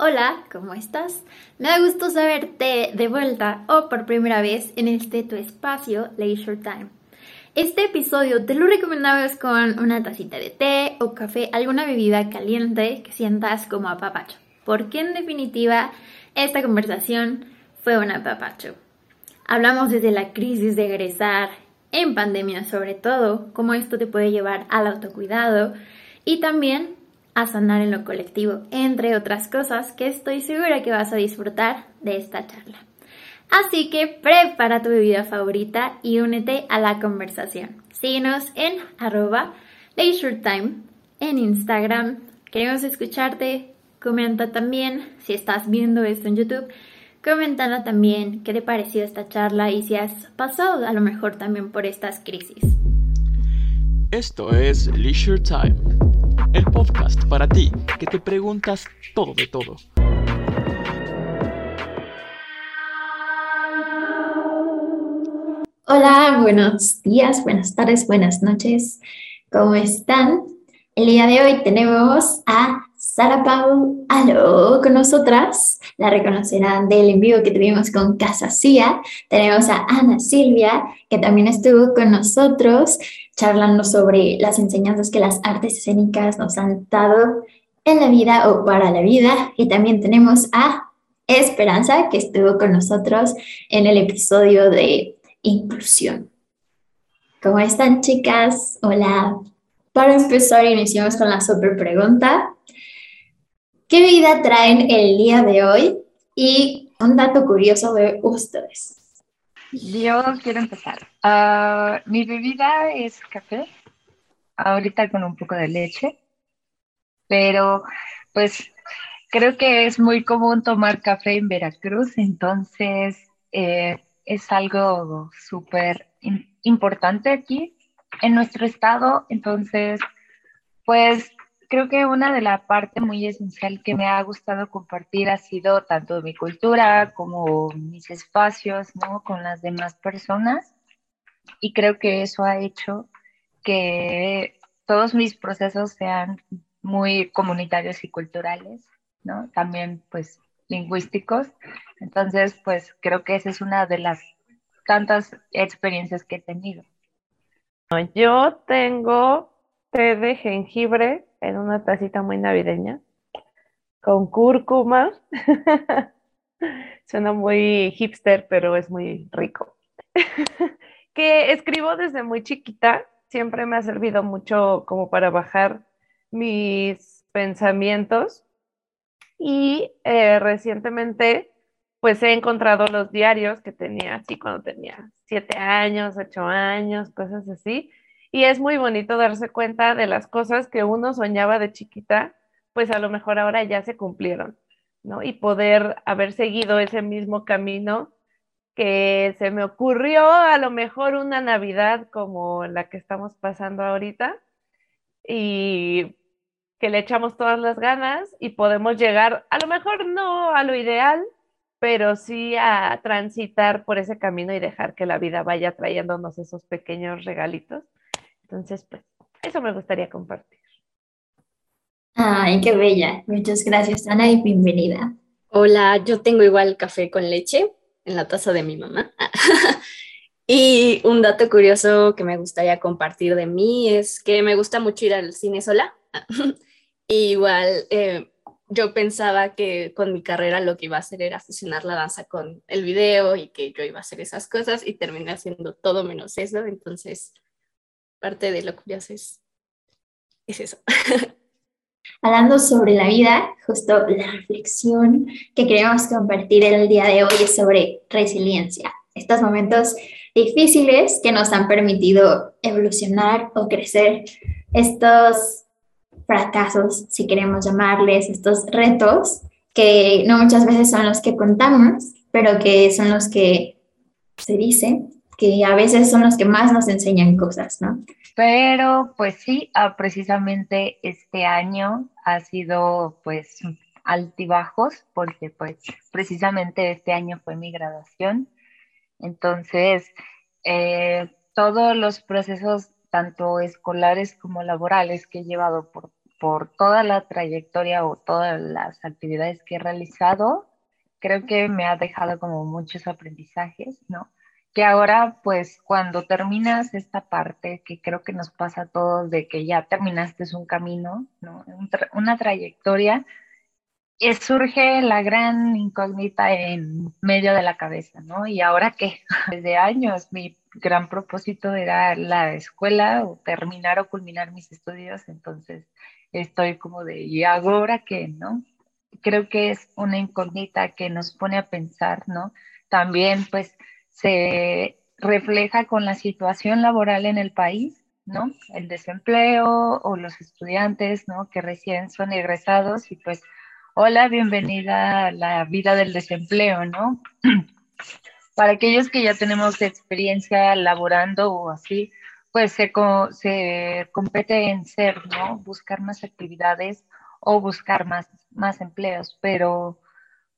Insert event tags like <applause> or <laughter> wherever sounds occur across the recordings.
Hola, ¿cómo estás? Me da gusto saberte de vuelta o por primera vez en este tu espacio Leisure Time. Este episodio te lo recomendamos con una tacita de té o café, alguna bebida caliente que sientas como apapacho, porque en definitiva esta conversación fue un apapacho. Hablamos desde la crisis de egresar, en pandemia sobre todo, cómo esto te puede llevar al autocuidado y también a sanar en lo colectivo, entre otras cosas que estoy segura que vas a disfrutar de esta charla. Así que prepara tu bebida favorita y únete a la conversación. Síguenos en arroba time en Instagram. Queremos escucharte. Comenta también si estás viendo esto en YouTube. Comentando también qué te pareció esta charla y si has pasado a lo mejor también por estas crisis. Esto es Leisure Time el podcast para ti que te preguntas todo de todo. Hola, buenos días, buenas tardes, buenas noches. ¿Cómo están? El día de hoy tenemos a Sara Pau Aló con nosotras. La reconocerán del envío que tuvimos con Casa Cia. Tenemos a Ana Silvia, que también estuvo con nosotros charlando sobre las enseñanzas que las artes escénicas nos han dado en la vida o para la vida. Y también tenemos a Esperanza, que estuvo con nosotros en el episodio de inclusión. ¿Cómo están, chicas? Hola. Para empezar, iniciamos con la super pregunta. ¿Qué vida traen el día de hoy? Y un dato curioso de ustedes. Yo quiero empezar. Ah, mi bebida es café, ahorita con un poco de leche, pero pues creo que es muy común tomar café en Veracruz, entonces eh, es algo súper importante aquí en nuestro estado, entonces pues creo que una de las partes muy esencial que me ha gustado compartir ha sido tanto mi cultura como mis espacios, ¿no? Con las demás personas. Y creo que eso ha hecho que todos mis procesos sean muy comunitarios y culturales, ¿no? También, pues, lingüísticos. Entonces, pues, creo que esa es una de las tantas experiencias que he tenido. Yo tengo té de jengibre en una tacita muy navideña con cúrcuma. <laughs> Suena muy hipster, pero es muy rico. <laughs> que escribo desde muy chiquita, siempre me ha servido mucho como para bajar mis pensamientos y eh, recientemente pues he encontrado los diarios que tenía así cuando tenía siete años, ocho años, cosas así, y es muy bonito darse cuenta de las cosas que uno soñaba de chiquita, pues a lo mejor ahora ya se cumplieron, ¿no? Y poder haber seguido ese mismo camino que se me ocurrió a lo mejor una Navidad como la que estamos pasando ahorita y que le echamos todas las ganas y podemos llegar, a lo mejor no a lo ideal, pero sí a transitar por ese camino y dejar que la vida vaya trayéndonos esos pequeños regalitos entonces, pues, eso me gustaría compartir. Ay, qué bella. Muchas gracias, Ana, y bienvenida. Hola, yo tengo igual café con leche en la taza de mi mamá. <laughs> y un dato curioso que me gustaría compartir de mí es que me gusta mucho ir al cine sola. <laughs> igual eh, yo pensaba que con mi carrera lo que iba a hacer era fusionar la danza con el video y que yo iba a hacer esas cosas y terminé haciendo todo menos eso. Entonces, parte de lo curioso es, es eso. <laughs> Hablando sobre la vida, justo la reflexión que queremos compartir el día de hoy es sobre resiliencia. Estos momentos difíciles que nos han permitido evolucionar o crecer, estos fracasos, si queremos llamarles, estos retos, que no muchas veces son los que contamos, pero que son los que se dicen que a veces son los que más nos enseñan cosas, ¿no? Pero pues sí, ah, precisamente este año ha sido pues altibajos porque pues precisamente este año fue mi graduación. Entonces, eh, todos los procesos, tanto escolares como laborales que he llevado por por toda la trayectoria o todas las actividades que he realizado, creo que me ha dejado como muchos aprendizajes, ¿no? Que ahora, pues, cuando terminas esta parte, que creo que nos pasa a todos de que ya terminaste un camino, ¿no? una trayectoria, surge la gran incógnita en medio de la cabeza, ¿no? ¿Y ahora qué? <laughs> Desde años mi gran propósito era la escuela o terminar o culminar mis estudios, entonces estoy como de, ¿y ahora qué? ¿No? Creo que es una incógnita que nos pone a pensar, ¿no? También pues se refleja con la situación laboral en el país, ¿no? El desempleo o los estudiantes, ¿no? Que recién son egresados y pues Hola, bienvenida a la vida del desempleo, ¿no? <clears throat> Para aquellos que ya tenemos experiencia laborando o así, pues se, se compete en ser, ¿no? Buscar más actividades o buscar más, más empleos, pero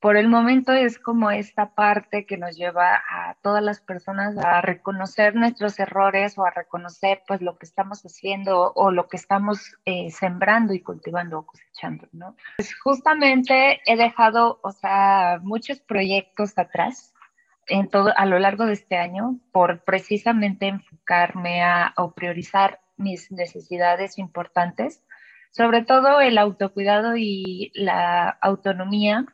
por el momento es como esta parte que nos lleva a todas las personas a reconocer nuestros errores o a reconocer pues lo que estamos haciendo o lo que estamos eh, sembrando y cultivando o cosechando, ¿no? Pues justamente he dejado, o sea, muchos proyectos atrás en todo, a lo largo de este año por precisamente enfocarme a, o priorizar mis necesidades importantes, sobre todo el autocuidado y la autonomía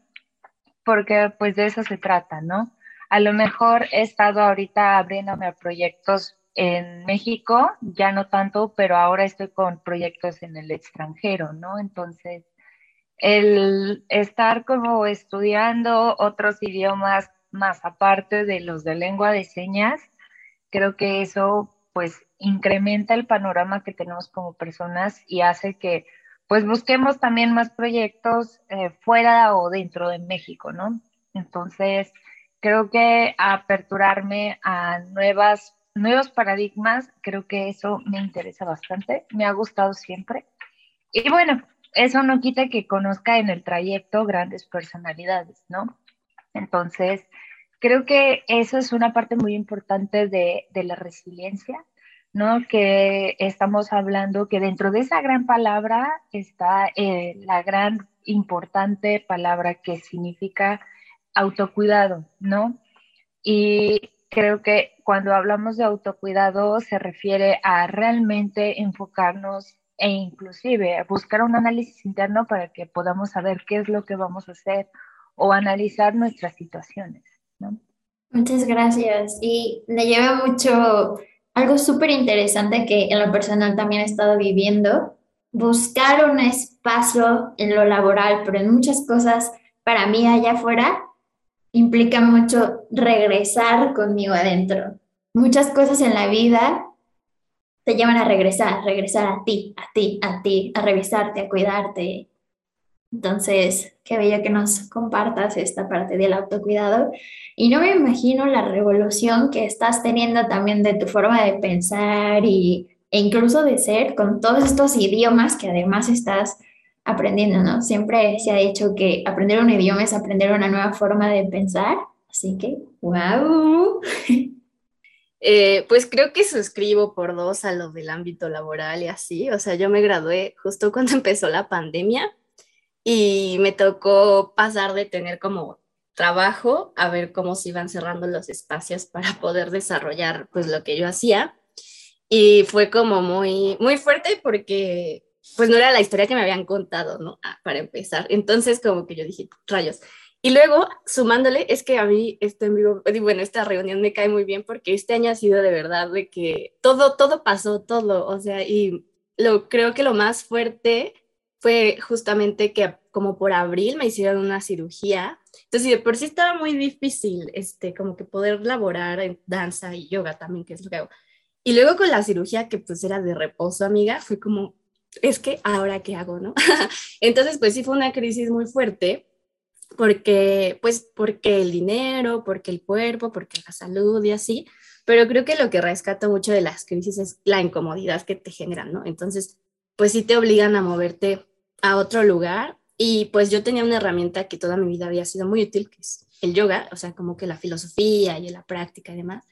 porque pues de eso se trata, ¿no? A lo mejor he estado ahorita abriéndome a proyectos en México, ya no tanto, pero ahora estoy con proyectos en el extranjero, ¿no? Entonces, el estar como estudiando otros idiomas más aparte de los de lengua de señas, creo que eso pues incrementa el panorama que tenemos como personas y hace que pues busquemos también más proyectos eh, fuera o dentro de México, ¿no? Entonces, creo que aperturarme a nuevas, nuevos paradigmas, creo que eso me interesa bastante, me ha gustado siempre. Y bueno, eso no quita que conozca en el trayecto grandes personalidades, ¿no? Entonces, creo que eso es una parte muy importante de, de la resiliencia ¿no? Que estamos hablando que dentro de esa gran palabra está eh, la gran importante palabra que significa autocuidado, ¿no? Y creo que cuando hablamos de autocuidado se refiere a realmente enfocarnos e inclusive buscar un análisis interno para que podamos saber qué es lo que vamos a hacer o analizar nuestras situaciones, ¿no? Muchas gracias. Y me lleva mucho algo súper interesante que en lo personal también he estado viviendo, buscar un espacio en lo laboral, pero en muchas cosas para mí allá afuera implica mucho regresar conmigo adentro. Muchas cosas en la vida te llevan a regresar, regresar a ti, a ti, a ti, a revisarte, a cuidarte, entonces, qué bello que nos compartas esta parte del autocuidado. Y no me imagino la revolución que estás teniendo también de tu forma de pensar y, e incluso de ser con todos estos idiomas que además estás aprendiendo, ¿no? Siempre se ha dicho que aprender un idioma es aprender una nueva forma de pensar. Así que, wow. <laughs> Eh, pues creo que suscribo por dos a lo del ámbito laboral y así. O sea, yo me gradué justo cuando <laughs> empezó la pandemia y me tocó pasar de tener como trabajo a ver cómo se iban cerrando los espacios <laughs> para poder desarrollar pues lo que yo hacía y fue como muy muy fuerte porque pues no era la historia que me habían contado, ¿no? Ah, para empezar. Entonces como que yo dije, rayos. Y luego, sumándole, es que a mí este en vivo, bueno, esta reunión me cae muy bien porque este año ha sido de verdad de que todo, todo pasó, todo, o sea, y lo creo que lo más fuerte fue justamente que como por abril me hicieron una cirugía. Entonces, de por sí estaba muy difícil, este, como que poder laborar en danza y yoga también, que es lo que hago. Y luego con la cirugía, que pues era de reposo, amiga, fue como, es que ahora qué hago, ¿no? <laughs> Entonces, pues sí fue una crisis muy fuerte, porque, pues, porque el dinero, porque el cuerpo, porque la salud y así, pero creo que lo que rescato mucho de las crisis es la incomodidad que te generan, ¿no? Entonces, pues sí te obligan a moverte a otro lugar Y pues yo tenía una herramienta que toda mi vida había sido muy útil, que es el yoga, o sea, como que la filosofía y la práctica y demás.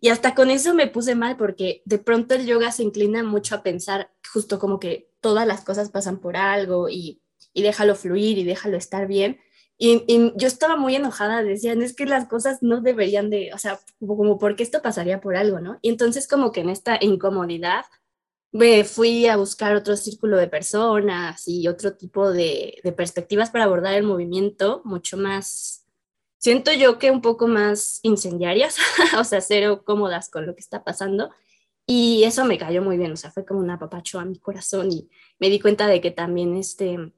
Y hasta con eso me puse mal porque de pronto el yoga se inclina mucho a pensar justo como que todas las cosas pasan por algo y, y déjalo fluir y déjalo estar bien. Y, yo estaba muy enojada, decían, es que las cosas no deberían de, o sea, como, como porque esto pasaría por algo, ¿no? Y entonces como que en esta incomodidad me fui a buscar otro círculo de personas y otro tipo de, de perspectivas para abordar el movimiento mucho más siento yo que un poco más incendiarias, <laughs> o sea, cero cómodas con lo que está pasando. Y eso me cayó muy bien, o sea, fue como un apapacho a mi corazón y me di cuenta de que también, este,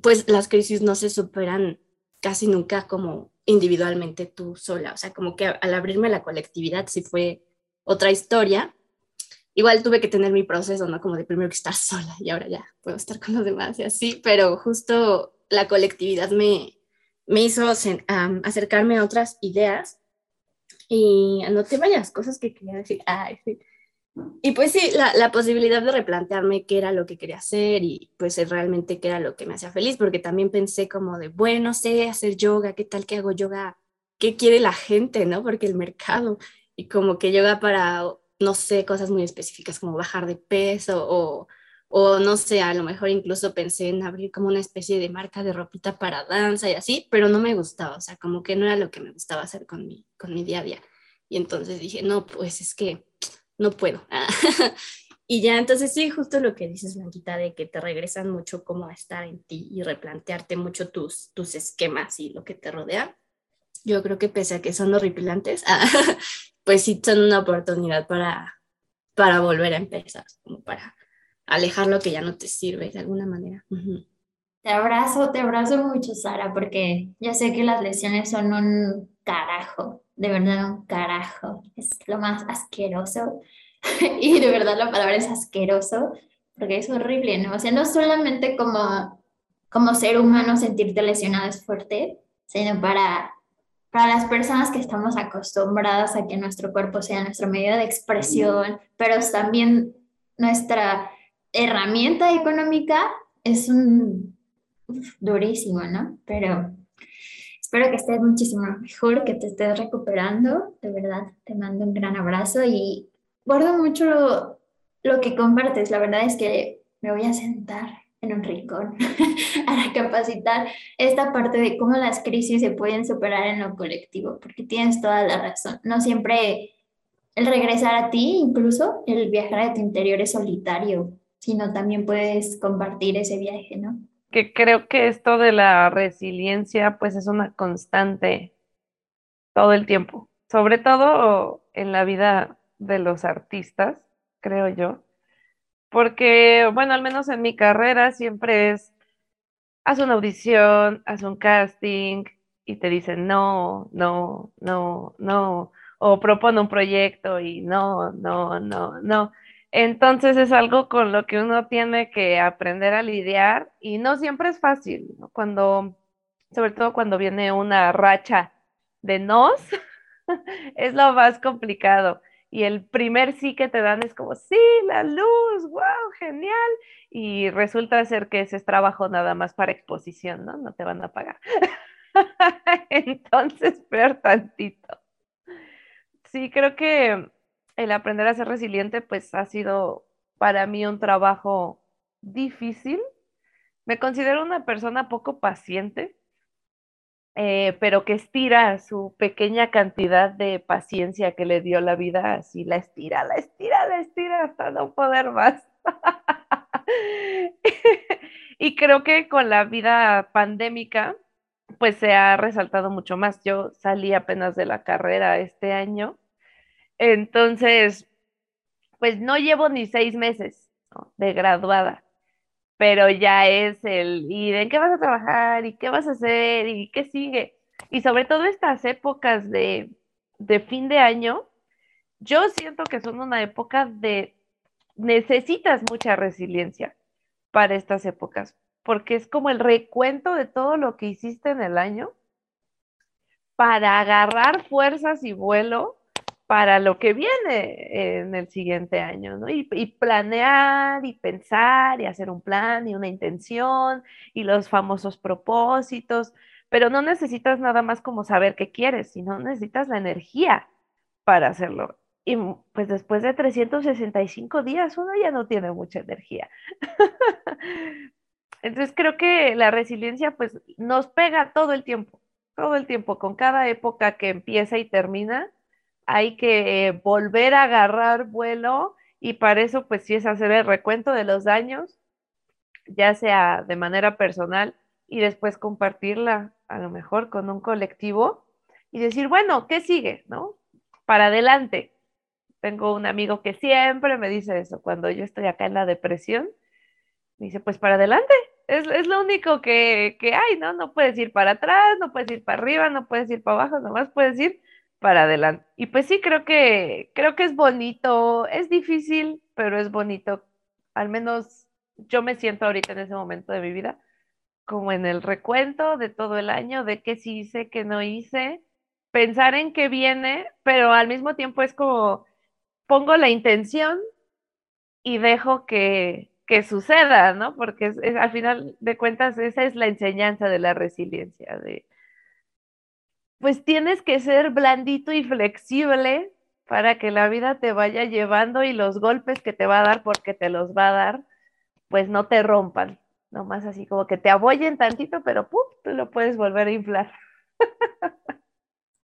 pues las crisis no se superan casi nunca como individualmente tú sola, o sea, como que al abrirme la colectividad sí fue otra historia. Igual tuve que tener mi proceso, ¿no? Como de primero que estar sola y ahora ya puedo estar con los demás y así, pero justo la colectividad me, me hizo acercarme a otras ideas y anoté varias cosas que quería decir. Y pues sí, la, la, posibilidad de replantearme qué era lo que quería hacer y pues realmente qué era lo que me hacía feliz, porque también pensé como de, bueno, sé hacer yoga, ¿qué tal que hago yoga? ¿Qué quiere la gente, no? Porque el mercado y como que yoga para, no sé, cosas muy específicas como bajar de peso o o no sé, a lo mejor incluso pensé en abrir como una especie de marca de ropita para danza y así, pero no me gustaba, o sea, como que no era lo que me gustaba hacer con mi, con mi día a día. Y entonces dije, no, pues es que no puedo. <laughs> y ya, entonces sí, justo lo que dices, Blanquita, de que te regresan mucho como a estar en ti y replantearte mucho tus, tus esquemas y lo que te rodea. Yo creo que pese a que son horripilantes, <laughs> pues sí son una oportunidad para, para volver a empezar, como para alejar lo que ya no te sirve de alguna manera. Te abrazo, te abrazo mucho, Sara, porque ya sé que las lesiones son un carajo, de verdad un carajo. Es lo más asqueroso. <laughs> y de verdad la palabra es asqueroso, porque es horrible, ¿no? O sea, no solamente como, como ser humano sentirte lesionado es fuerte, sino para, para las personas que estamos acostumbradas a que nuestro cuerpo sea nuestro medio de expresión, pero también nuestra herramienta económica es un durísimo, ¿no? Pero espero que estés muchísimo mejor, que te estés recuperando. De verdad, te mando un gran abrazo y guardo mucho lo que compartes. La verdad es que me voy a sentar en un rincón <laughs> a capacitar esta parte de cómo las crisis se pueden superar en lo colectivo, porque tienes toda la razón. No siempre el regresar a ti, incluso el viajar a tu interior es solitario sino también puedes compartir ese viaje, ¿no? Que creo que esto de la resiliencia pues es una constante todo el tiempo, sobre todo en la vida de los artistas, creo yo, porque bueno, al menos en mi carrera siempre es, haz una audición, haz un casting y te dicen no, no, no, no, o propone un proyecto y no, no, no, no. Entonces es algo con lo que uno tiene que aprender a lidiar y no siempre es fácil, Cuando, sobre todo cuando viene una racha de nos, <laughs> es lo más complicado. Y el primer sí que te dan es como, sí, la luz, wow, genial. Y resulta ser que ese es trabajo nada más para exposición, ¿no? No te van a pagar. <laughs> Entonces, peor tantito. Sí, creo que el aprender a ser resiliente, pues ha sido para mí un trabajo difícil. Me considero una persona poco paciente, eh, pero que estira su pequeña cantidad de paciencia que le dio la vida, así la estira, la estira, la estira hasta no poder más. <laughs> y creo que con la vida pandémica, pues se ha resaltado mucho más. Yo salí apenas de la carrera este año entonces, pues no llevo ni seis meses de graduada, pero ya es el, ¿y en qué vas a trabajar? ¿Y qué vas a hacer? ¿Y qué sigue? Y sobre todo estas épocas de, de fin de año, yo siento que son una época de, necesitas mucha resiliencia para estas épocas, porque es como el recuento de todo lo que hiciste en el año para agarrar fuerzas y vuelo para lo que viene en el siguiente año, ¿no? Y, y, planear y pensar y hacer un plan y una intención y los famosos propósitos, pero no necesitas nada más como saber qué quieres, sino necesitas la energía para hacerlo. Y pues después de 365 días uno ya no tiene mucha energía. <laughs> Entonces creo que la resiliencia pues nos pega todo el tiempo, todo el tiempo, con cada época que empieza y termina, hay que volver a agarrar vuelo y para eso pues sí es hacer el recuento de los daños, ya sea de manera personal y después compartirla a lo mejor con un colectivo y decir, bueno, ¿qué sigue? ¿No? Para adelante. Tengo un amigo que siempre me dice eso cuando yo estoy acá en la depresión. Me dice, pues para adelante. Es, lo único que, que, hay, ¿no? No puedes ir para atrás, no puedes ir para arriba, no puedes ir para abajo, nomás puedes ir para adelante. Y pues sí, creo que, creo que es bonito, es difícil, pero es bonito. Al menos yo me siento ahorita en ese momento de mi vida como en el recuento de todo el año, de qué sí hice, qué no hice, pensar en qué viene, pero al mismo tiempo es como pongo la intención y dejo que, que suceda, ¿no? Porque al final de cuentas esa es la enseñanza de la resiliencia, de pues tienes que ser blandito y flexible para que la vida te vaya llevando y los golpes que te va a dar porque te los va a dar, pues no te rompan, nomás así como que te apoyen tantito, pero ¡pum! tú lo puedes volver a inflar.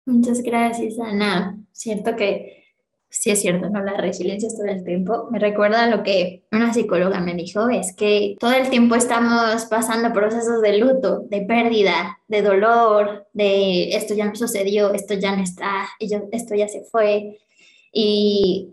Muchas gracias, Ana. Cierto que sí es cierto, ¿no? La resiliencia es todo el tiempo. Me recuerda lo que una psicóloga me dijo, es que todo el tiempo estamos pasando procesos de luto, de pérdida, de dolor, de esto ya no sucedió, esto ya no está, esto ya se fue. Y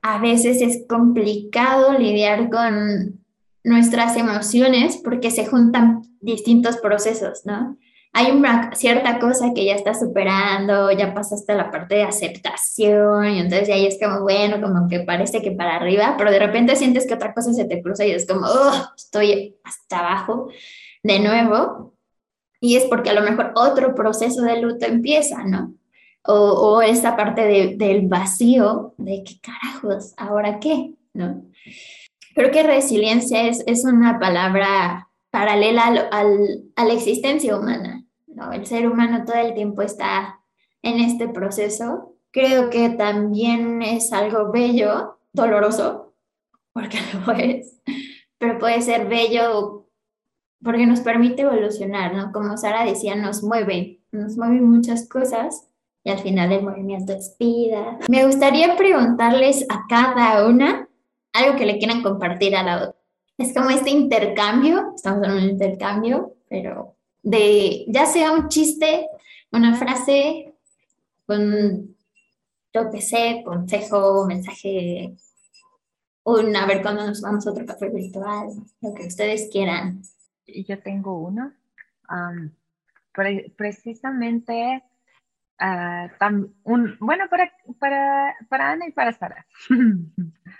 a veces es complicado lidiar con nuestras emociones porque se juntan distintos procesos, ¿no? Hay una cierta cosa que ya estás superando, ya pasaste la parte de aceptación y entonces ahí es como, bueno, como que parece que para arriba, pero de repente sientes que otra cosa se te cruza y es como, oh, estoy hasta abajo de nuevo. Y es porque a lo mejor otro proceso de luto empieza, ¿no? O, o esa parte de, del vacío, de qué carajos, ahora qué, ¿no? Creo que resiliencia es, es una palabra paralela al, a la existencia humana. ¿no? El ser humano todo el tiempo está en este proceso. Creo que también es algo bello, doloroso, porque <laughs> lo es, pero puede ser bello porque nos permite evolucionar, ¿no? Como Sara decía, nos mueve, nos mueven muchas cosas y al final el movimiento es vida. Me gustaría preguntarles a cada una algo que le quieran compartir a la otra es como este intercambio, estamos en un intercambio, pero de ya sea un chiste, una frase, con, yo sé, consejo, mensaje, un, a ver cuándo nos vamos a otro café virtual, lo que ustedes quieran. Yo tengo uno. precisamente, un, bueno, para, para, para Ana y para Sara. <laughs>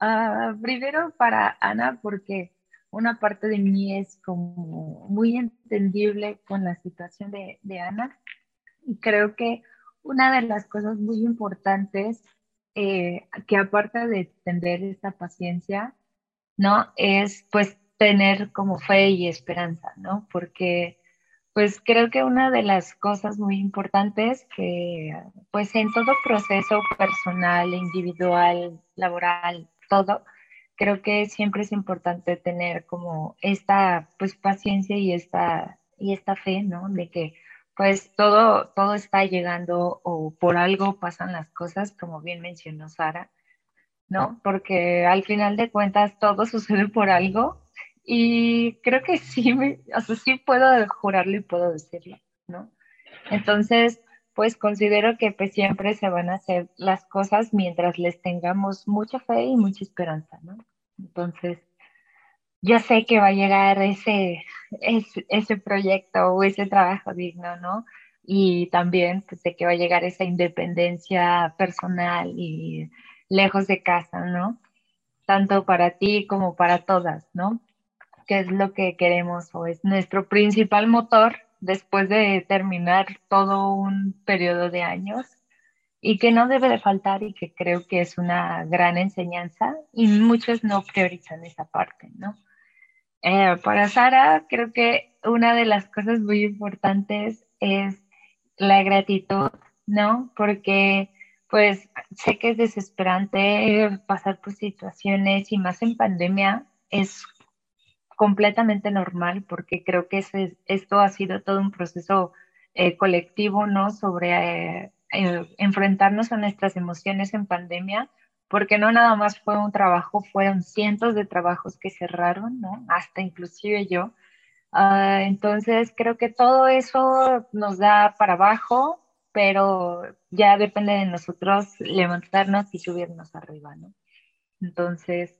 Uh, primero para Ana, porque una parte de mí es como muy entendible con la situación de, de Ana. Y creo que una de las cosas muy importantes, eh, que aparte de tener esta paciencia, ¿no? Es pues tener como fe y esperanza, ¿no? Porque pues creo que una de las cosas muy importantes que pues en todo proceso personal, individual, laboral, todo, creo que siempre es importante tener como esta pues paciencia y esta, y esta fe, ¿no? De que pues todo, todo está llegando o por algo pasan las cosas, como bien mencionó Sara, ¿no? Porque al final de cuentas todo <laughs> sucede por algo y creo que sí, me, o sea, sí puedo jurarlo y puedo decirlo, ¿no? Entonces, pues considero que pues siempre se van a hacer las cosas mientras les tengamos mucha fe y mucha esperanza, ¿no? Entonces, yo sé que va a llegar ese, ese, ese proyecto o ese trabajo digno, ¿no? Y también pues, sé que va a llegar esa independencia personal y lejos de casa, ¿no? Tanto para ti como para todas, ¿no? Que es lo que queremos o es nuestro principal motor después de terminar todo un periodo de años, y que no debe de faltar y que creo que es una gran enseñanza y muchos no priorizan esa parte, ¿no? Eh, para Sara, creo que una de las cosas muy importantes es la gratitud, ¿no? Porque pues sé que es desesperante pasar por situaciones y más en pandemia es completamente normal porque creo que esto ha sido todo un proceso eh, colectivo, ¿no? Sobre eh, eh, enfrentarnos a nuestras emociones en pandemia, porque no nada más fue un trabajo, fueron cientos de trabajos que cerraron, ¿no? Hasta inclusive yo. Ah, entonces creo que todo eso nos da para abajo, pero ya depende de nosotros levantarnos y subirnos arriba, ¿no? Entonces,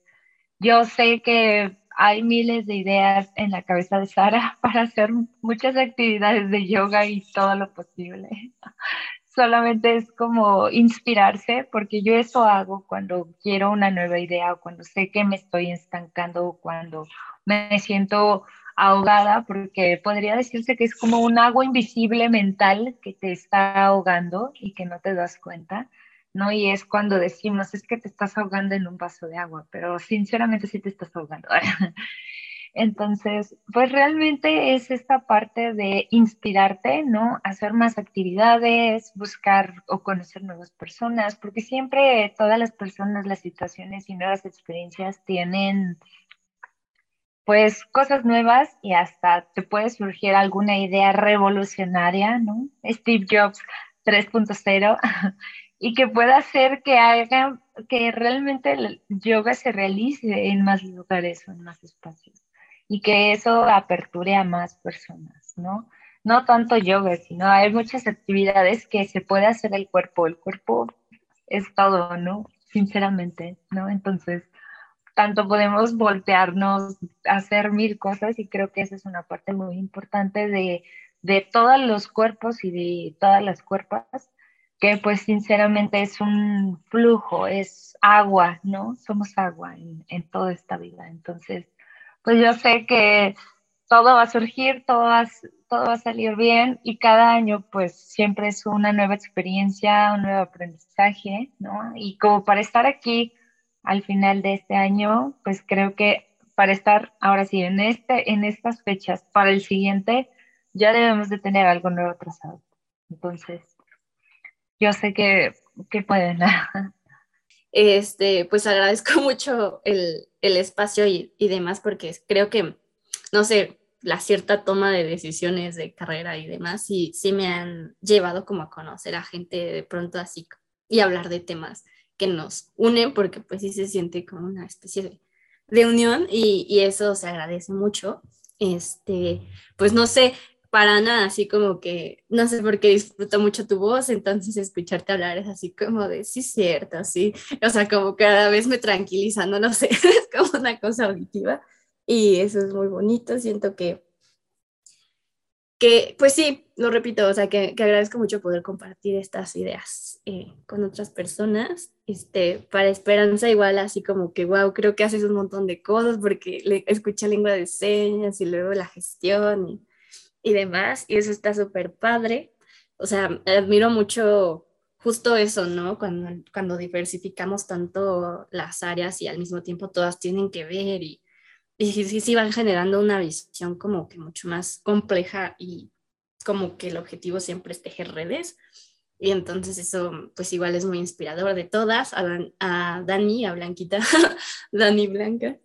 yo sé que hay miles de ideas en la cabeza de Sara <laughs> para hacer muchas actividades de yoga y todo lo posible. <laughs> Solamente es como inspirarse, porque yo eso hago cuando quiero una nueva idea o cuando sé que me estoy estancando o cuando me siento ahogada, porque podría decirse que es como un agua invisible mental que te está ahogando y que no te das cuenta. ¿No? Y es cuando decimos, es que te estás ahogando en un vaso de agua, pero sinceramente sí te estás ahogando. <laughs> Entonces, pues realmente es esta parte de inspirarte, ¿no? Hacer más actividades, buscar o conocer nuevas personas, porque siempre todas las personas, las situaciones y nuevas experiencias tienen pues cosas nuevas y hasta te puede surgir alguna idea revolucionaria, ¿no? Steve Jobs 3.0 <laughs> y que pueda hacer que haga que realmente el yoga se realice en más lugares o en más espacios y que eso aperture a más personas, ¿no? No tanto yoga, sino hay muchas actividades que se puede hacer el cuerpo. El cuerpo es todo, ¿no? Sinceramente, ¿no? Entonces, tanto podemos voltearnos, hacer mil cosas y creo que esa es una parte muy importante de, de todos los cuerpos y de todas las cuerpas que pues sinceramente es un flujo, es agua, ¿no? Somos agua en, toda esta vida. Entonces, pues yo sé que todo va a surgir, todo va, todo va a salir bien y cada año pues siempre es una nueva experiencia, un nuevo aprendizaje, ¿no? Y como para estar aquí al final de este año, pues creo que para estar ahora sí en, este, en estas fechas, para el siguiente, ya debemos de tener algo nuevo trazado. Entonces, yo sé que, que pueden. <laughs> Este, pues agradezco <laughs> mucho el, espacio y, demás porque creo que, no sé, la cierta toma de decisiones de carrera y demás, y sí me han llevado como a conocer a gente de pronto así y hablar de temas que nos unen porque pues sí se siente como una especie de, de unión y, y, eso se agradece mucho. Este, pues no sé, para nada, así como que, no sé por qué disfruto mucho tu voz, entonces escucharte hablar es así como de, sí, cierto, sí, o sea, como cada vez me tranquiliza, no, no <laughs> sé, es como una cosa auditiva y eso es muy bonito, siento que, que pues sí, lo repito, o sea, que, que agradezco mucho poder compartir estas ideas eh, con otras personas, este, para Esperanza igual así como que, wow, creo que haces un montón de cosas porque le, escuché lengua de señas y luego la gestión y y demás, y eso está súper padre. O sea, admiro mucho justo eso, ¿no? Cuando, cuando diversificamos tanto las áreas y al mismo tiempo todas tienen que ver y, y sí, sí van generando una visión como que mucho más compleja y como que el objetivo siempre es tejer redes. Y entonces eso pues igual es muy inspirador de todas, a, a Dani, a Blanquita, <laughs> Dani Blanca,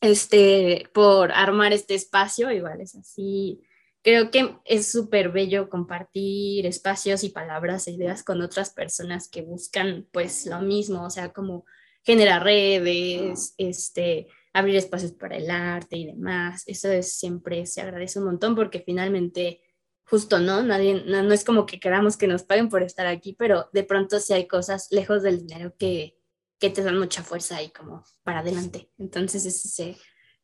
este, por armar este espacio, igual es así creo que es súper bello compartir espacios y palabras e ideas con otras personas que buscan pues lo mismo, o sea, como generar redes, este, abrir espacios para el arte y demás. Eso es siempre, se agradece un montón porque finalmente, justo, ¿no? Nadie, no, es como que queramos que nos paguen por estar aquí, pero de pronto sí hay cosas lejos del dinero que, que te dan mucha fuerza y como para adelante. Entonces, ese se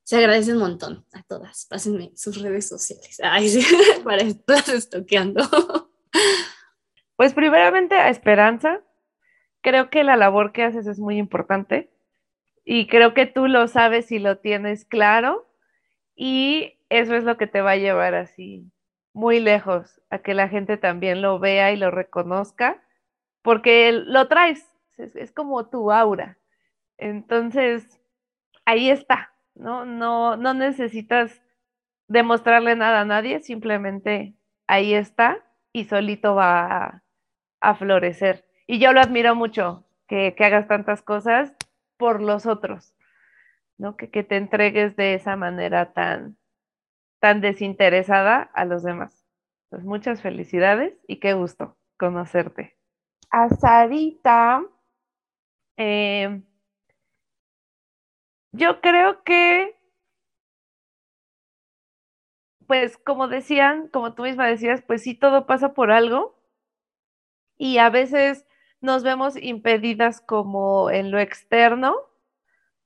se agradece un montón a todas. Pásenme sus redes sociales Ay, sí, <laughs> para estar estoqueando. <laughs> Pues primeramente a Esperanza, creo que la labor que haces es muy importante y creo que tú lo sabes y lo tienes claro y eso es lo que te va a llevar así muy lejos, a que la gente también lo vea y lo reconozca porque lo traes, es, como tu aura. Entonces, ahí está, ¿no? No, no necesitas demostrarle nada a nadie, simplemente ahí está y solito va a, florecer. Y yo lo admiro mucho, que, hagas tantas cosas por los otros, ¿no? Que, que te entregues de esa manera tan, tan desinteresada a los demás. Pues muchas felicidades y qué gusto conocerte. A Sarita, eh, yo creo que, pues como decían, como tú misma decías, pues sí, todo pasa por algo y a veces nos vemos impedidas como en lo externo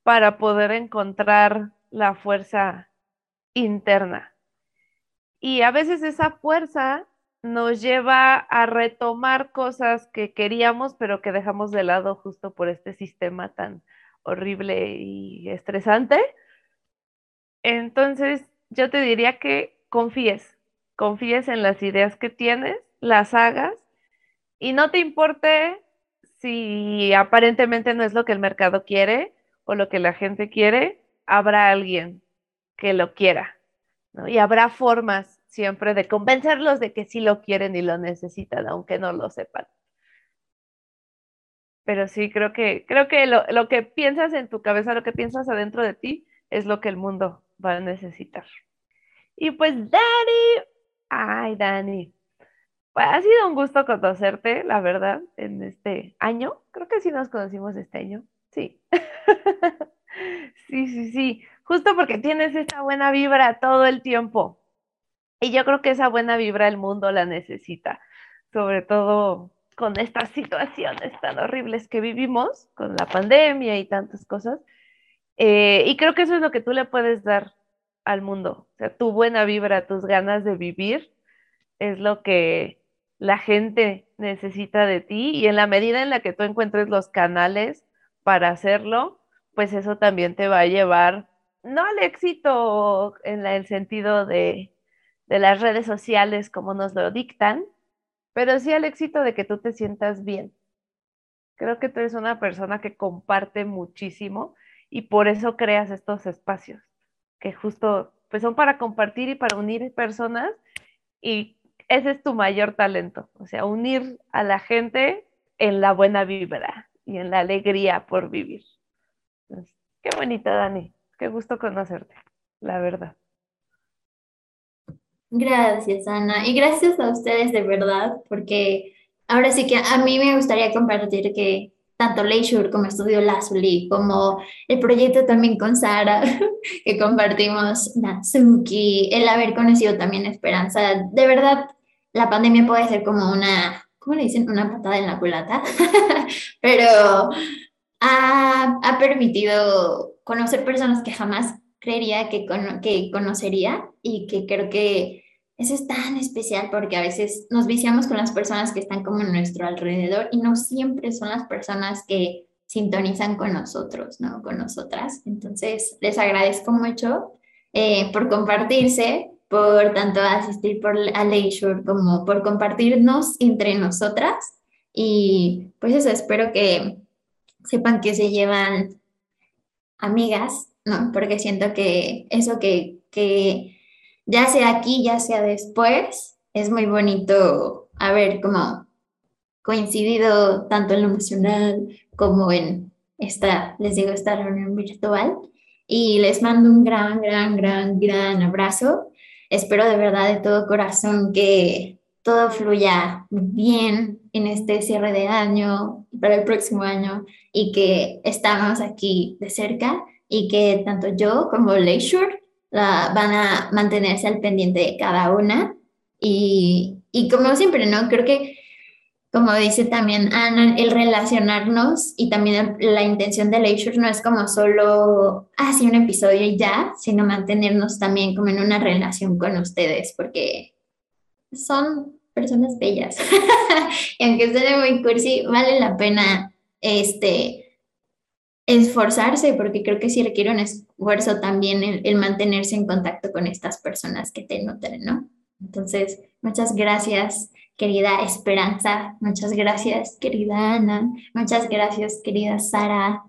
para poder encontrar la fuerza interna. Y a veces esa fuerza nos lleva a retomar cosas que queríamos, pero que dejamos de lado justo por este sistema tan horrible y estresante. Entonces, yo te diría que confíes, confíes en las ideas que tienes, las hagas y no te importe si aparentemente no es lo que el mercado quiere o lo que la gente quiere, habrá alguien que lo quiera, Y habrá formas siempre de convencerlos de que sí lo quieren y lo necesitan, aunque no lo sepan. Pero sí, creo que, creo que lo, lo que piensas en tu cabeza, lo que piensas adentro de ti, es lo que el mundo va a necesitar. Y pues, Dani, ay, Dani, pues ha sido un gusto conocerte, la verdad, en este año. Creo que sí nos conocimos este año. Sí. <laughs> sí, sí, sí. Justo porque tienes esa buena vibra todo el tiempo. Y yo creo que esa buena vibra el mundo la necesita, sobre todo con estas <laughs> situaciones tan horribles que vivimos, con la pandemia y tantas cosas. Eh, y creo que eso es lo que tú le puedes dar al mundo. O sea, tu buena vibra, tus ganas de vivir es lo que la gente necesita de ti y en la medida en la que tú encuentres los canales para hacerlo, pues eso también te va a llevar, no al éxito en el sentido de, de las redes sociales como nos lo dictan, pero sí al éxito de que tú te sientas bien. Creo que tú eres una persona que comparte muchísimo y por eso creas estos espacios, que justo pues son para compartir y para unir personas y ese es tu mayor talento, o sea, unir a la gente en la buena vibra y en la alegría por vivir. qué bonita, Dani. Qué gusto conocerte, la verdad. Gracias, Ana. Y gracias a ustedes de verdad, porque ahora sí que a mí me gustaría compartir que tanto Leisure como Estudio Lazuli, como el proyecto también con Sara, <laughs> que compartimos Natsuki, el haber conocido también Esperanza, de verdad la pandemia puede ser como una, ¿cómo le dicen? Una patada en la culata, <laughs> pero ha, ha, permitido conocer personas que jamás creería que, que conocería y que creo que eso es tan especial porque a veces nos viciamos con las personas que están como en nuestro alrededor y no siempre son las personas que sintonizan con nosotros, ¿no? Con nosotras. Entonces, les agradezco mucho eh, por compartirse, por tanto asistir por, a Leisure como por compartirnos entre nosotras. Y pues eso, espero que sepan que se llevan amigas, ¿no? Porque siento que eso que, que ya sea aquí, ya sea después, es muy bonito haber como coincidido tanto en lo emocional como en esta, les digo, esta reunión virtual. Y les mando un gran, gran, gran, gran abrazo Espero de verdad de todo corazón que todo fluya bien en este cierre de año para el próximo año y que estamos aquí de cerca y que tanto yo como Leisure van a mantenerse al pendiente de cada una y, y como siempre, ¿no? Creo que como dice también Ana, el relacionarnos y también la intención de Leisure no es como solo así ah, un episodio y ya, sino mantenernos también como en una relación con ustedes, porque son personas bellas. <laughs> y aunque sea muy cursi, vale la pena este, esforzarse, porque creo que sí requiere un esfuerzo también el, el mantenerse en contacto con estas personas que te nutren, ¿no? Entonces, muchas gracias querida Esperanza. Muchas gracias, querida Ana. Muchas gracias, querida Sara.